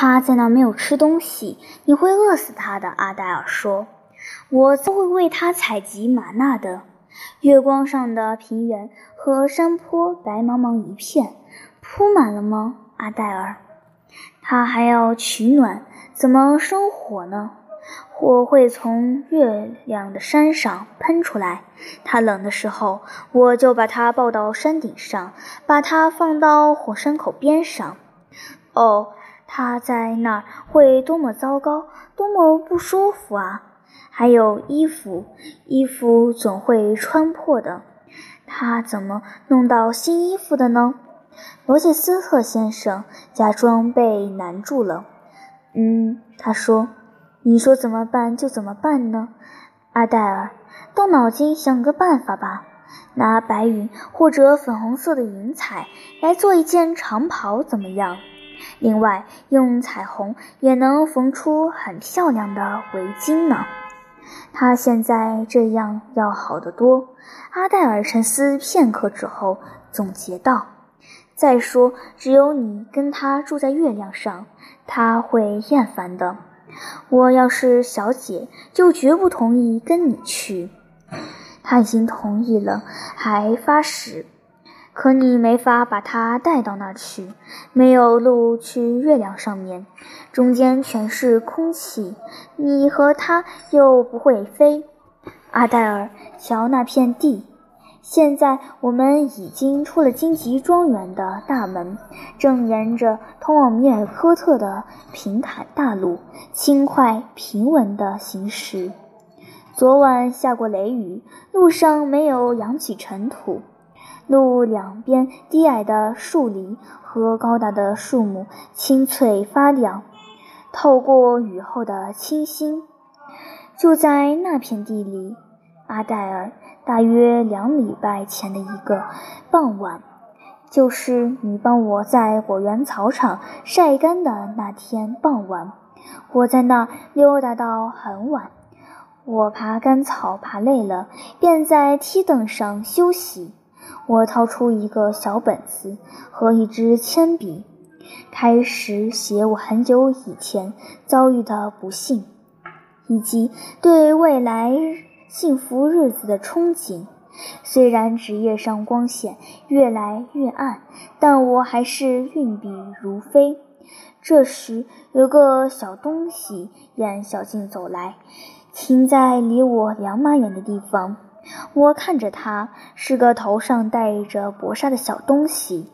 他在那没有吃东西，你会饿死他的。”阿黛尔说。“我都会为他采集玛纳的。”月光上的平原和山坡白茫茫一片，铺满了吗？阿黛尔，他还要取暖，怎么生火呢？火会从月亮的山上喷出来。他冷的时候，我就把他抱到山顶上，把他放到火山口边上。哦，他在那儿会多么糟糕，多么不舒服啊！还有衣服，衣服总会穿破的。他怎么弄到新衣服的呢？罗切斯特先生假装被难住了。嗯，他说：“你说怎么办就怎么办呢？”阿黛尔，动脑筋想个办法吧。拿白云或者粉红色的云彩来做一件长袍怎么样？另外，用彩虹也能缝出很漂亮的围巾呢。他现在这样要好得多。阿黛尔沉思片刻之后总结道：“再说，只有你跟他住在月亮上，他会厌烦的。我要是小姐，就绝不同意跟你去。他已经同意了，还发誓。可你没法把他带到那儿去，没有路去月亮上面。”中间全是空气，你和他又不会飞。阿黛尔，瞧那片地。现在我们已经出了荆棘庄园的大门，正沿着通往米尔科特的平坦大路，轻快平稳地行驶。昨晚下过雷雨，路上没有扬起尘土。路两边低矮的树林和高大的树木青翠发亮。透过雨后的清新，就在那片地里，阿黛尔，大约两礼拜前的一个傍晚，就是你帮我在果园草场晒干的那天傍晚，我在那儿溜达到很晚。我爬干草爬累了，便在梯凳上休息。我掏出一个小本子和一支铅笔。开始写我很久以前遭遇的不幸，以及对未来幸福日子的憧憬。虽然纸页上光线越来越暗，但我还是运笔如飞。这时，有个小东西沿小径走来，停在离我两码远的地方。我看着它，是个头上戴着薄纱的小东西。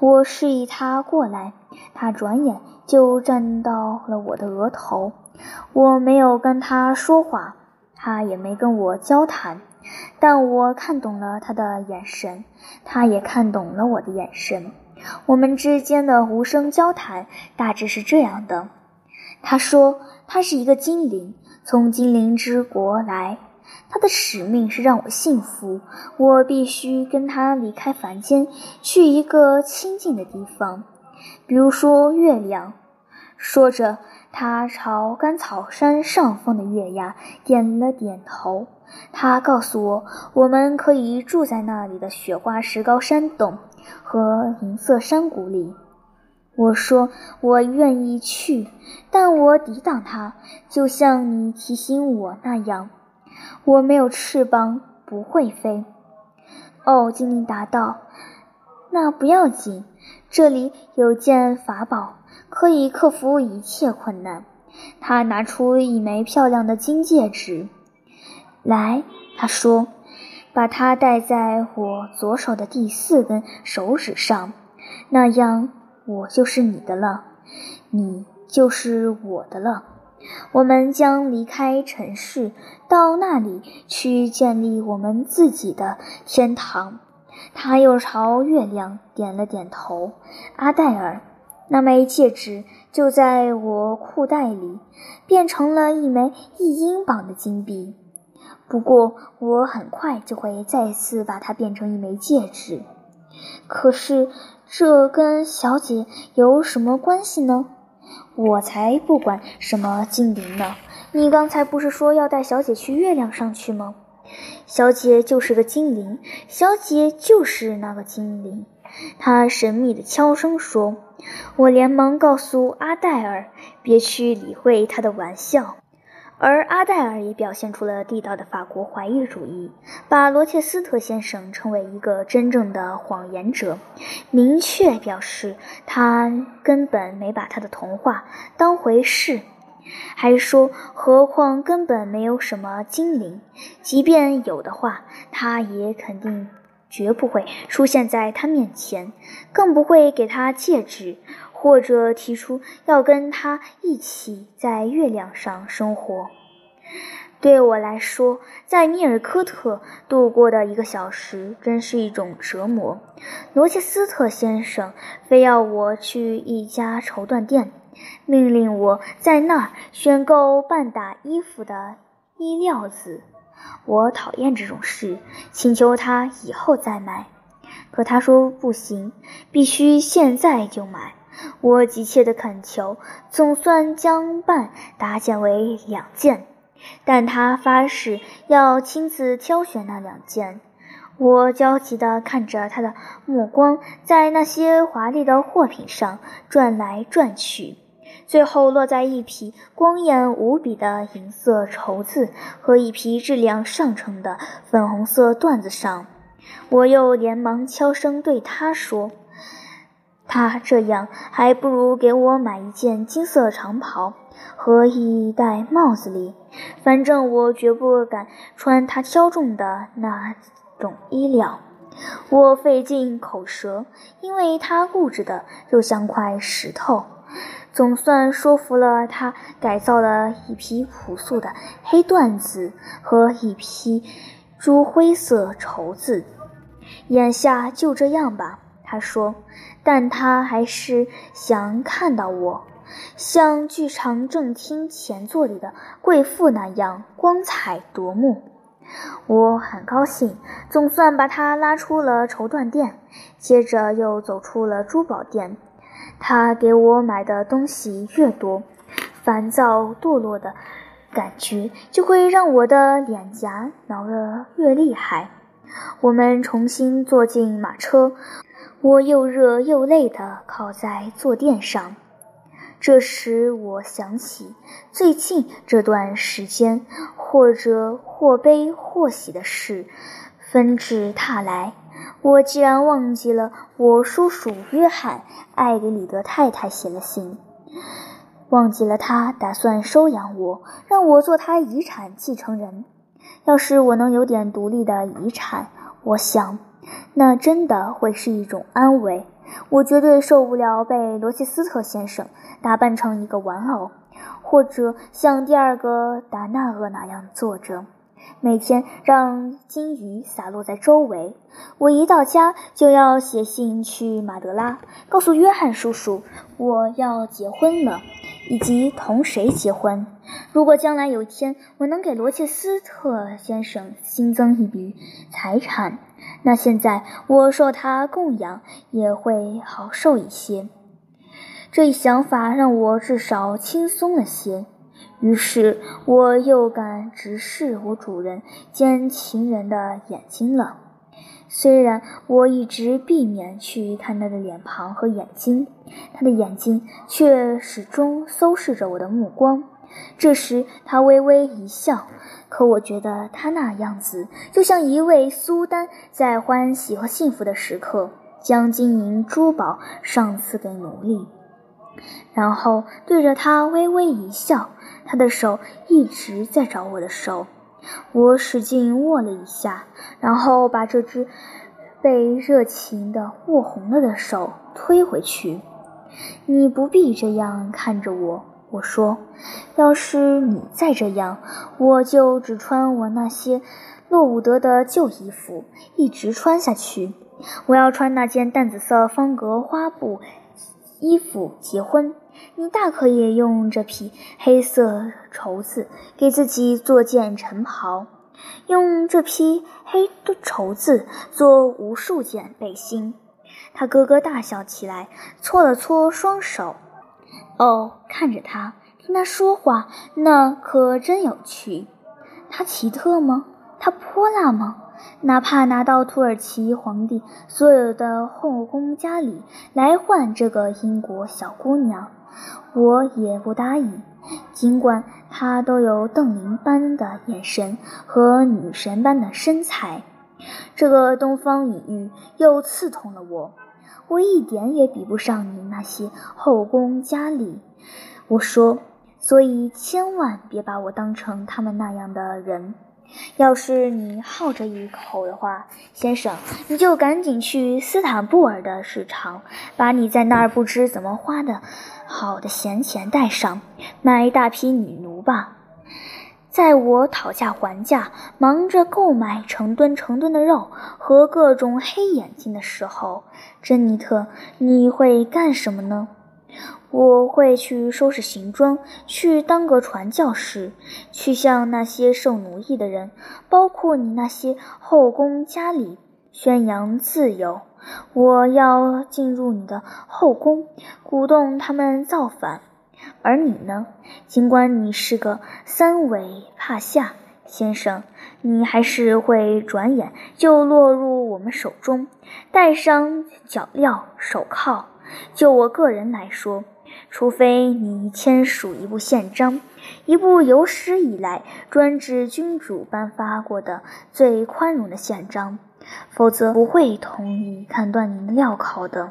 我示意他过来，他转眼就站到了我的额头。我没有跟他说话，他也没跟我交谈，但我看懂了他的眼神，他也看懂了我的眼神。我们之间的无声交谈大致是这样的：他说他是一个精灵，从精灵之国来。他的使命是让我幸福，我必须跟他离开凡间，去一个清静的地方，比如说月亮。说着，他朝甘草山上方的月牙点了点头。他告诉我，我们可以住在那里的雪花石膏山洞和银色山谷里。我说我愿意去，但我抵挡他，就像你提醒我那样。我没有翅膀，不会飞。哦，精灵答道：“那不要紧，这里有件法宝，可以克服一切困难。”他拿出一枚漂亮的金戒指来，他说：“把它戴在我左手的第四根手指上，那样我就是你的了，你就是我的了。”我们将离开城市，到那里去建立我们自己的天堂。他又朝月亮点了点头。阿黛尔，那枚戒指就在我裤袋里，变成了一枚一英镑的金币。不过，我很快就会再次把它变成一枚戒指。可是，这跟小姐有什么关系呢？我才不管什么精灵呢！你刚才不是说要带小姐去月亮上去吗？小姐就是个精灵，小姐就是那个精灵。他神秘的悄声说。我连忙告诉阿黛尔，别去理会他的玩笑。而阿黛尔也表现出了地道的法国怀疑主义，把罗切斯特先生称为一个真正的谎言者，明确表示他根本没把他的童话当回事，还说何况根本没有什么精灵，即便有的话，他也肯定绝不会出现在他面前，更不会给他戒指。或者提出要跟他一起在月亮上生活。对我来说，在米尔科特度过的一个小时真是一种折磨。罗切斯特先生非要我去一家绸缎店，命令我在那儿选购半打衣服的衣料子。我讨厌这种事，请求他以后再买。可他说不行，必须现在就买。我急切地恳求，总算将半打减为两件，但他发誓要亲自挑选那两件。我焦急地看着他的目光在那些华丽的货品上转来转去，最后落在一匹光艳无比的银色绸子和一匹质量上乘的粉红色缎子上。我又连忙悄声对他说。他这样还不如给我买一件金色长袍和一戴帽子哩。反正我绝不敢穿他挑中的那种衣料。我费尽口舌，因为他固执的就像块石头。总算说服了他，改造了一匹朴素的黑缎子和一匹朱灰色绸子。眼下就这样吧。他说：“但他还是想看到我，像剧场正厅前座里的贵妇那样光彩夺目。”我很高兴，总算把他拉出了绸缎店，接着又走出了珠宝店。他给我买的东西越多，烦躁堕落的感觉就会让我的脸颊挠得越厉害。我们重新坐进马车。我又热又累地靠在坐垫上，这时我想起最近这段时间，或者或悲或喜的事纷至沓来。我竟然忘记了我叔叔约翰爱给李德太太写了信，忘记了他打算收养我，让我做他遗产继承人。要是我能有点独立的遗产，我想。那真的会是一种安慰。我绝对受不了被罗切斯特先生打扮成一个玩偶，或者像第二个达纳厄那样坐着，每天让金鱼洒落在周围。我一到家就要写信去马德拉，告诉约翰叔叔我要结婚了，以及同谁结婚。如果将来有一天我能给罗切斯特先生新增一笔财产，那现在我受他供养也会好受一些。这一想法让我至少轻松了些。于是我又敢直视我主人兼情人的眼睛了。虽然我一直避免去看他的脸庞和眼睛，他的眼睛却始终搜视着我的目光。这时，他微微一笑，可我觉得他那样子就像一位苏丹在欢喜和幸福的时刻将金银珠宝上赐给奴隶，然后对着他微微一笑。他的手一直在找我的手，我使劲握了一下，然后把这只被热情的握红了的手推回去。你不必这样看着我。我说：“要是你再这样，我就只穿我那些洛伍德的旧衣服，一直穿下去。我要穿那件淡紫色方格花布衣服结婚。你大可以用这匹黑色绸子给自己做件晨袍，用这匹黑的绸子做无数件背心。”他咯咯大笑起来，搓了搓双手。哦，看着他，听他说话，那可真有趣。他奇特吗？他泼辣吗？哪怕拿到土耳其皇帝所有的后宫佳丽来换这个英国小姑娘，我也不答应。尽管她都有邓琳般的眼神和女神般的身材，这个东方隐喻又刺痛了我。我一点也比不上你那些后宫佳丽，我说，所以千万别把我当成他们那样的人。要是你好这一口的话，先生，你就赶紧去斯坦布尔的市场，把你在那儿不知怎么花的好的闲钱带上，买一大批女奴吧。在我讨价还价、忙着购买成吨成吨的肉和各种黑眼睛的时候，珍妮特，你会干什么呢？我会去收拾行装，去当个传教士，去向那些受奴役的人，包括你那些后宫佳丽，宣扬自由。我要进入你的后宫，鼓动他们造反。而你呢？尽管你是个三尾帕夏先生，你还是会转眼就落入我们手中。戴上脚镣手铐。就我个人来说，除非你签署一部宪章，一部有史以来专制君主颁发过的最宽容的宪章，否则不会同意砍断你的镣铐的。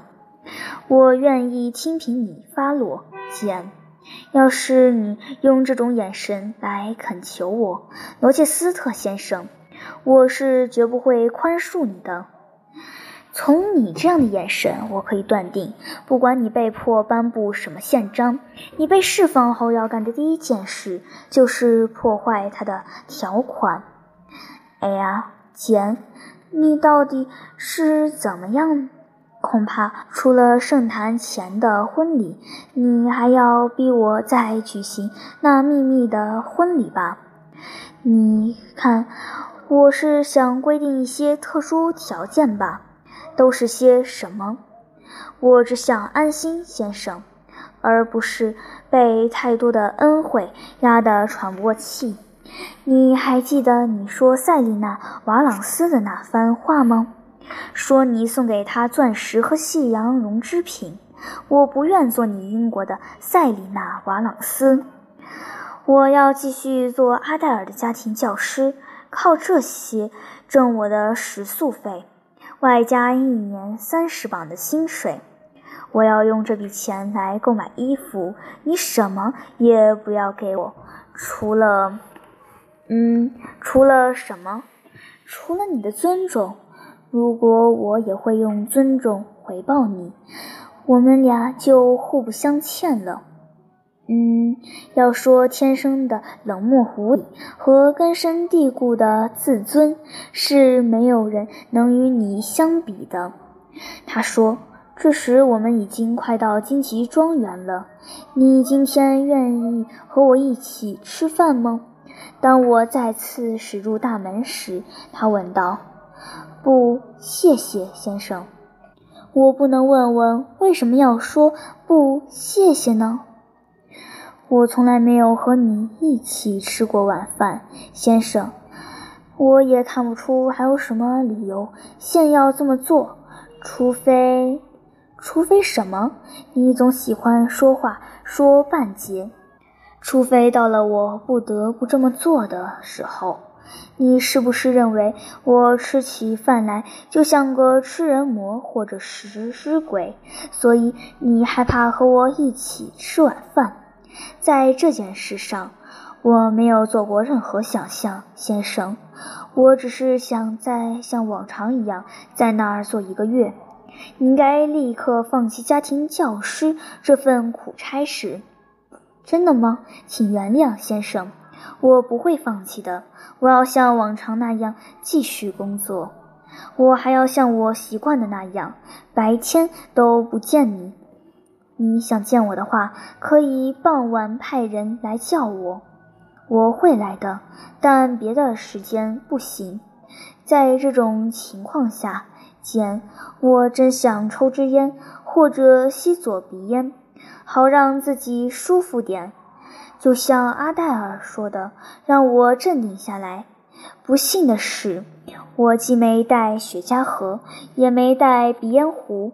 我愿意听凭你发落，简。要是你用这种眼神来恳求我，罗切斯特先生，我是绝不会宽恕你的。从你这样的眼神，我可以断定，不管你被迫颁布什么宪章，你被释放后要干的第一件事就是破坏它的条款。哎呀，简，你到底是怎么样？恐怕除了圣坛前的婚礼，你还要逼我再举行那秘密的婚礼吧？你看，我是想规定一些特殊条件吧？都是些什么？我只想安心，先生，而不是被太多的恩惠压得喘不过气。你还记得你说塞丽娜·瓦朗斯的那番话吗？说你送给他钻石和细羊绒织品，我不愿做你英国的塞里娜·瓦朗斯。我要继续做阿黛尔的家庭教师，靠这些挣我的食宿费，外加一年三十磅的薪水。我要用这笔钱来购买衣服，你什么也不要给我，除了……嗯，除了什么？除了你的尊重。如果我也会用尊重回报你，我们俩就互不相欠了。嗯，要说天生的冷漠狐狸和根深蒂固的自尊，是没有人能与你相比的。他说：“这时我们已经快到荆棘庄园了，你今天愿意和我一起吃饭吗？”当我再次驶入大门时，他问道。不，谢谢，先生。我不能问问为什么要说不谢谢呢？我从来没有和你一起吃过晚饭，先生。我也看不出还有什么理由现要这么做，除非……除非什么？你总喜欢说话说半截。除非到了我不得不这么做的时候。你是不是认为我吃起饭来就像个吃人魔或者食尸鬼，所以你害怕和我一起吃晚饭？在这件事上，我没有做过任何想象，先生。我只是想在像往常一样在那儿做一个月。应该立刻放弃家庭教师这份苦差事。真的吗？请原谅，先生。我不会放弃的。我要像往常那样继续工作。我还要像我习惯的那样，白天都不见你。你想见我的话，可以傍晚派人来叫我。我会来的，但别的时间不行。在这种情况下，简，我真想抽支烟，或者吸左鼻烟，好让自己舒服点。就像阿黛尔说的，让我镇定下来。不幸的是，我既没带雪茄盒，也没带鼻烟壶。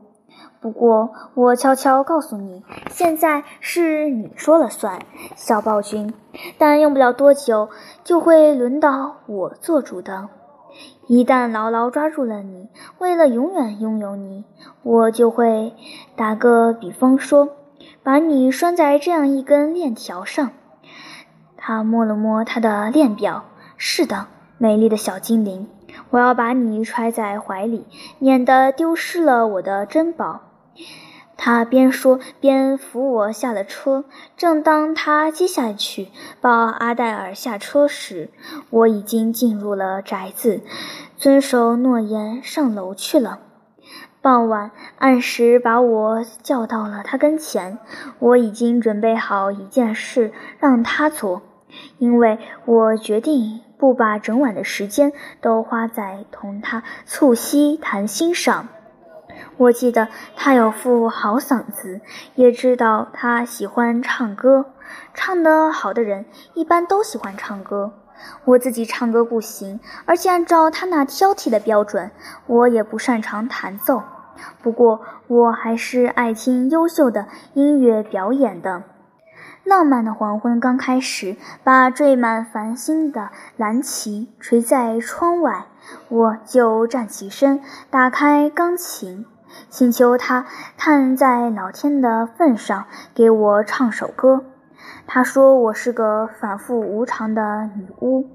不过，我悄悄告诉你，现在是你说了算，小暴君。但用不了多久，就会轮到我做主的。一旦牢牢抓住了你，为了永远拥有你，我就会打个比方说，把你拴在这样一根链条上。他摸了摸他的链表，是的，美丽的小精灵，我要把你揣在怀里，免得丢失了我的珍宝。他边说边扶我下了车。正当他接下去抱阿黛尔下车时，我已经进入了宅子，遵守诺言上楼去了。傍晚，按时把我叫到了他跟前。我已经准备好一件事让他做，因为我决定不把整晚的时间都花在同他促膝谈心上。我记得他有副好嗓子，也知道他喜欢唱歌。唱得好的人一般都喜欢唱歌。我自己唱歌不行，而且按照他那挑剔的标准，我也不擅长弹奏。不过我还是爱听优秀的音乐表演的。浪漫的黄昏刚开始，把缀满繁星的蓝旗垂在窗外，我就站起身，打开钢琴。请求他看在老天的份上给我唱首歌。他说我是个反复无常的女巫，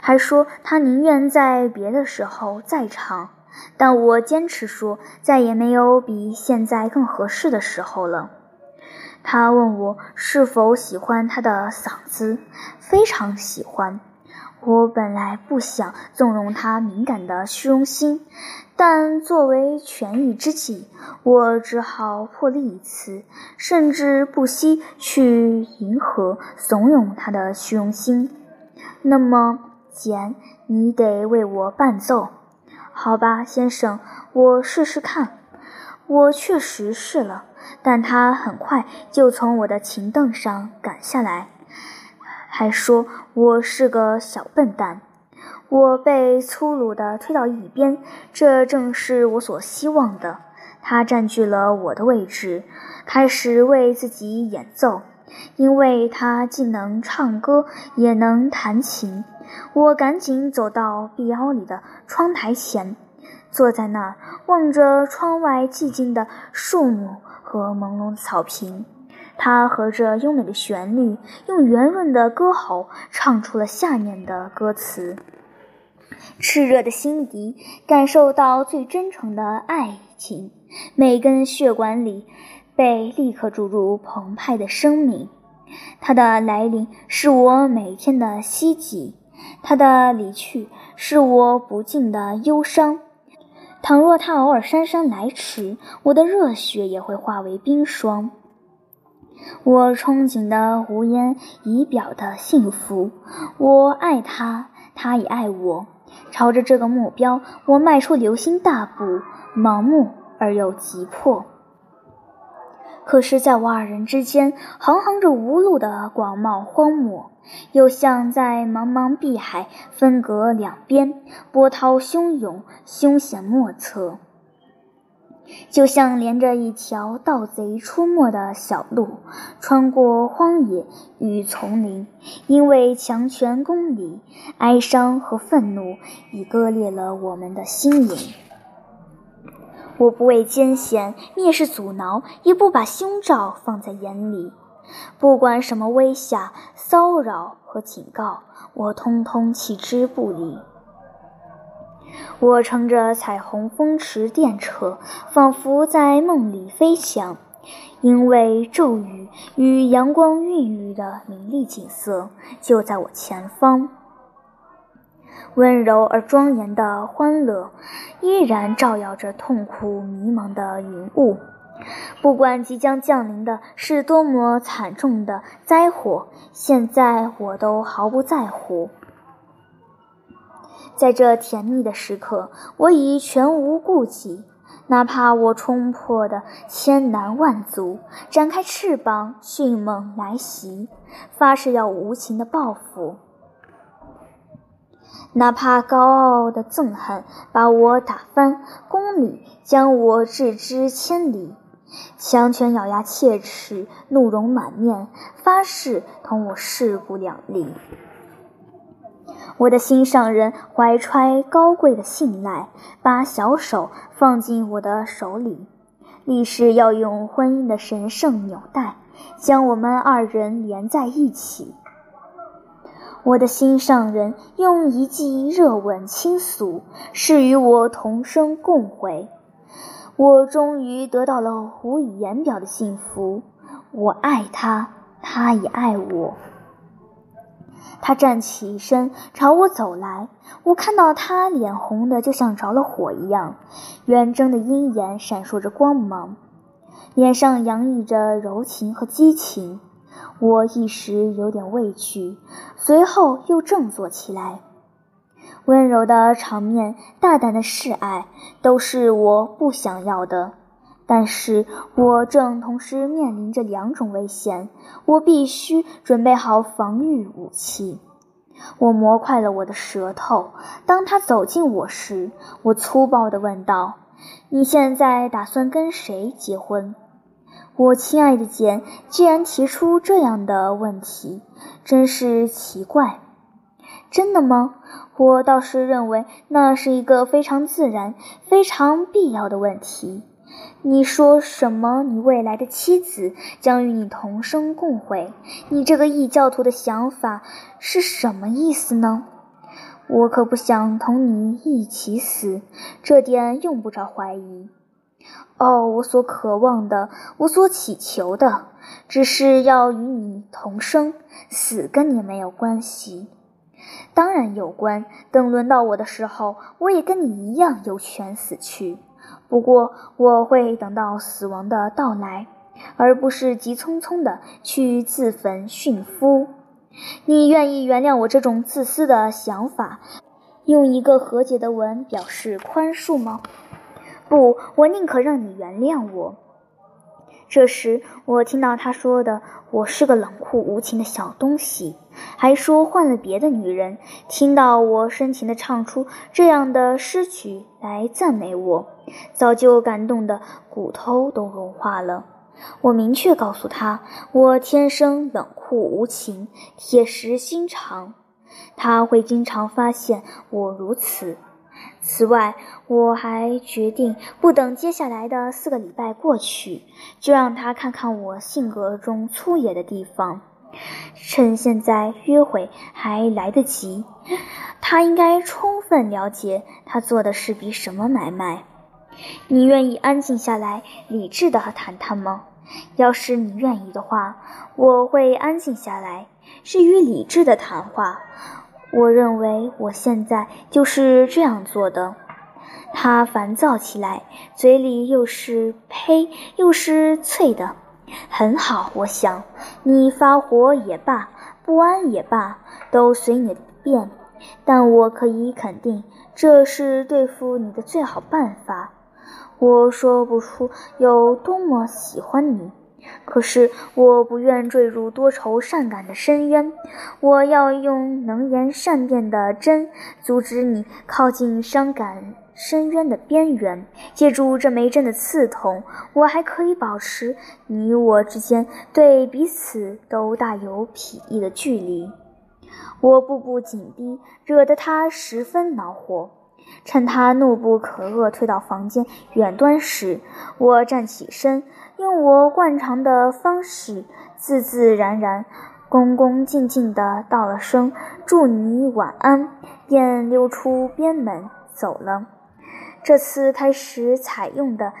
还说他宁愿在别的时候再唱。但我坚持说再也没有比现在更合适的时候了。他问我是否喜欢他的嗓子，非常喜欢。我本来不想纵容他敏感的虚荣心。但作为权宜之计，我只好破例一次，甚至不惜去迎合、怂恿他的虚荣心。那么，简，你得为我伴奏，好吧，先生，我试试看。我确实试了，但他很快就从我的琴凳上赶下来，还说我是个小笨蛋。我被粗鲁地推到一边，这正是我所希望的。他占据了我的位置，开始为自己演奏，因为他既能唱歌也能弹琴。我赶紧走到壁凹里的窗台前，坐在那儿，望着窗外寂静的树木和朦胧的草坪。他合着优美的旋律，用圆润的歌喉唱出了下面的歌词。炽热的心底，感受到最真诚的爱情，每根血管里被立刻注入澎湃的生命。它的来临是我每天的希冀，它的离去是我不尽的忧伤。倘若他偶尔姗姗来迟，我的热血也会化为冰霜。我憧憬的无言以表的幸福，我爱他，他也爱我。朝着这个目标，我迈出流星大步，盲目而又急迫。可是，在我二人之间，行行着无路的广袤荒漠，又像在茫茫碧海分隔两边，波涛汹涌，凶险莫测。就像连着一条盗贼出没的小路，穿过荒野与丛林。因为强权公理，哀伤和愤怒已割裂了我们的心灵。我不畏艰险，蔑视阻挠，也不把凶兆放在眼里。不管什么威吓、骚扰和警告，我通通弃之不理。我乘着彩虹风驰电掣，仿佛在梦里飞翔。因为骤雨与阳光孕育的明丽景色就在我前方，温柔而庄严的欢乐依然照耀着痛苦迷茫的云雾。不管即将降临的是多么惨重的灾祸，现在我都毫不在乎。在这甜蜜的时刻，我已全无顾忌，哪怕我冲破的千难万阻，展开翅膀，迅猛来袭，发誓要无情的报复。哪怕高傲的憎恨把我打翻，公理将我置之千里，强权咬牙切齿，怒容满面，发誓同我势不两立。我的心上人怀揣高贵的信赖，把小手放进我的手里，立誓要用婚姻的神圣纽带将我们二人连在一起。我的心上人用一记热吻倾诉，是与我同生共悔。我终于得到了无以言表的幸福。我爱他，他也爱我。他站起身朝我走来，我看到他脸红的就像着了火一样，圆睁的鹰眼闪烁着光芒，脸上洋溢着柔情和激情。我一时有点畏惧，随后又振作起来。温柔的场面，大胆的示爱，都是我不想要的。但是我正同时面临着两种危险，我必须准备好防御武器。我磨快了我的舌头。当他走近我时，我粗暴地问道：“你现在打算跟谁结婚？”我亲爱的简，既然提出这样的问题，真是奇怪。真的吗？我倒是认为那是一个非常自然、非常必要的问题。你说什么？你未来的妻子将与你同生共悔？你这个异教徒的想法是什么意思呢？我可不想同你一起死，这点用不着怀疑。哦，我所渴望的，我所祈求的，只是要与你同生，死跟你没有关系。当然有关。等轮到我的时候，我也跟你一样有权死去。不过我会等到死亡的到来，而不是急匆匆的去自焚殉夫。你愿意原谅我这种自私的想法，用一个和解的吻表示宽恕吗？不，我宁可让你原谅我。这时，我听到他说的：“我是个冷酷无情的小东西。”还说换了别的女人。听到我深情地唱出这样的诗曲来赞美我，早就感动的骨头都融化了。我明确告诉他：“我天生冷酷无情，铁石心肠。”他会经常发现我如此。此外，我还决定不等接下来的四个礼拜过去，就让他看看我性格中粗野的地方。趁现在约会还来得及，他应该充分了解他做的是笔什么买卖。你愿意安静下来，理智的谈谈吗？要是你愿意的话，我会安静下来，至于理智的谈话。我认为我现在就是这样做的。他烦躁起来，嘴里又是呸又是啐的。很好，我想你发火也罢，不安也罢，都随你的便。但我可以肯定，这是对付你的最好办法。我说不出有多么喜欢你。可是我不愿坠入多愁善感的深渊，我要用能言善辩的针阻止你靠近伤感深渊的边缘。借助这枚针的刺痛，我还可以保持你我之间对彼此都大有裨益的距离。我步步紧逼，惹得他十分恼火。趁他怒不可遏退到房间远端时，我站起身。用我惯常的方式，自自然然、恭恭敬敬地道了声“祝你晚安”，便溜出边门走了。这次开始采用的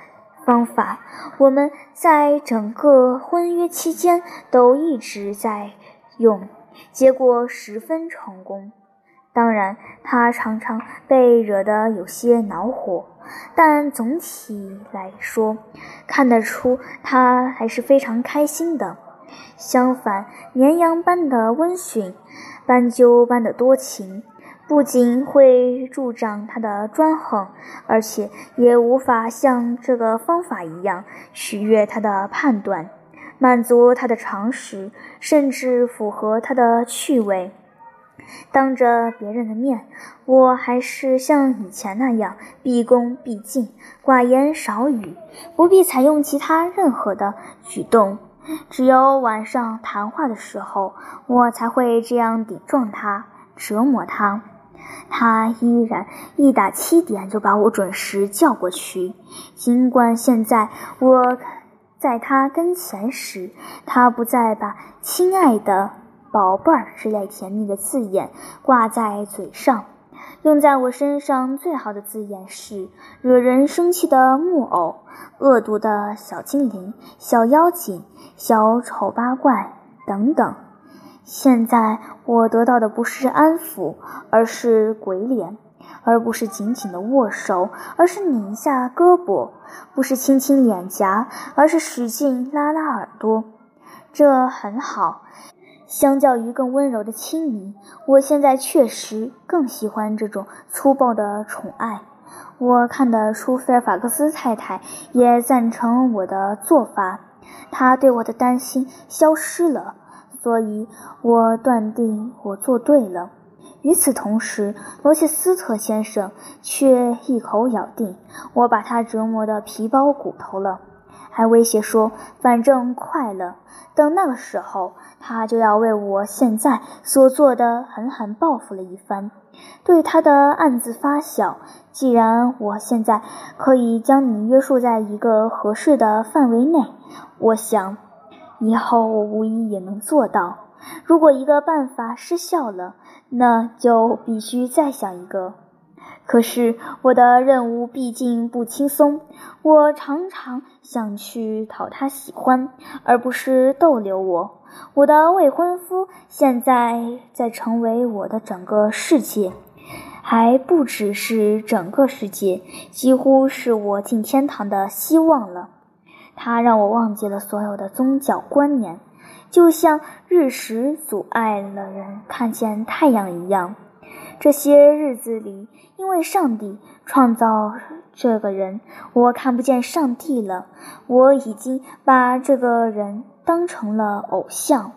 方法，我们在整个婚约期间都一直在用，结果十分成功。当然，他常常被惹得有些恼火，但总体来说，看得出他还是非常开心的。相反，绵羊般的温驯，斑鸠般的多情，不仅会助长他的专横，而且也无法像这个方法一样取悦他的判断，满足他的常识，甚至符合他的趣味。当着别人的面，我还是像以前那样毕恭毕敬、寡言少语，不必采用其他任何的举动。只有晚上谈话的时候，我才会这样顶撞他、折磨他。他依然一打七点就把我准时叫过去，尽管现在我在他跟前时，他不再把“亲爱的”。宝贝儿之类甜蜜的字眼挂在嘴上，用在我身上最好的字眼是惹人生气的木偶、恶毒的小精灵、小妖精、小丑八怪等等。现在我得到的不是安抚，而是鬼脸；而不是紧紧的握手，而是拧下胳膊；不是亲亲脸颊，而是使劲拉拉耳朵。这很好。相较于更温柔的亲昵，我现在确实更喜欢这种粗暴的宠爱。我看得出菲尔法克斯太太也赞成我的做法，她对我的担心消失了，所以我断定我做对了。与此同时，罗切斯特先生却一口咬定我把他折磨得皮包骨头了。还威胁说：“反正快了，等那个时候，他就要为我现在所做的狠狠报复了一番，对他的暗自发笑。既然我现在可以将你约束在一个合适的范围内，我想，以后我无疑也能做到。如果一个办法失效了，那就必须再想一个。”可是我的任务毕竟不轻松，我常常想去讨他喜欢，而不是逗留我。我的未婚夫现在在成为我的整个世界，还不只是整个世界，几乎是我进天堂的希望了。他让我忘记了所有的宗教观念，就像日食阻碍了人看见太阳一样。这些日子里，因为上帝创造这个人，我看不见上帝了。我已经把这个人当成了偶像。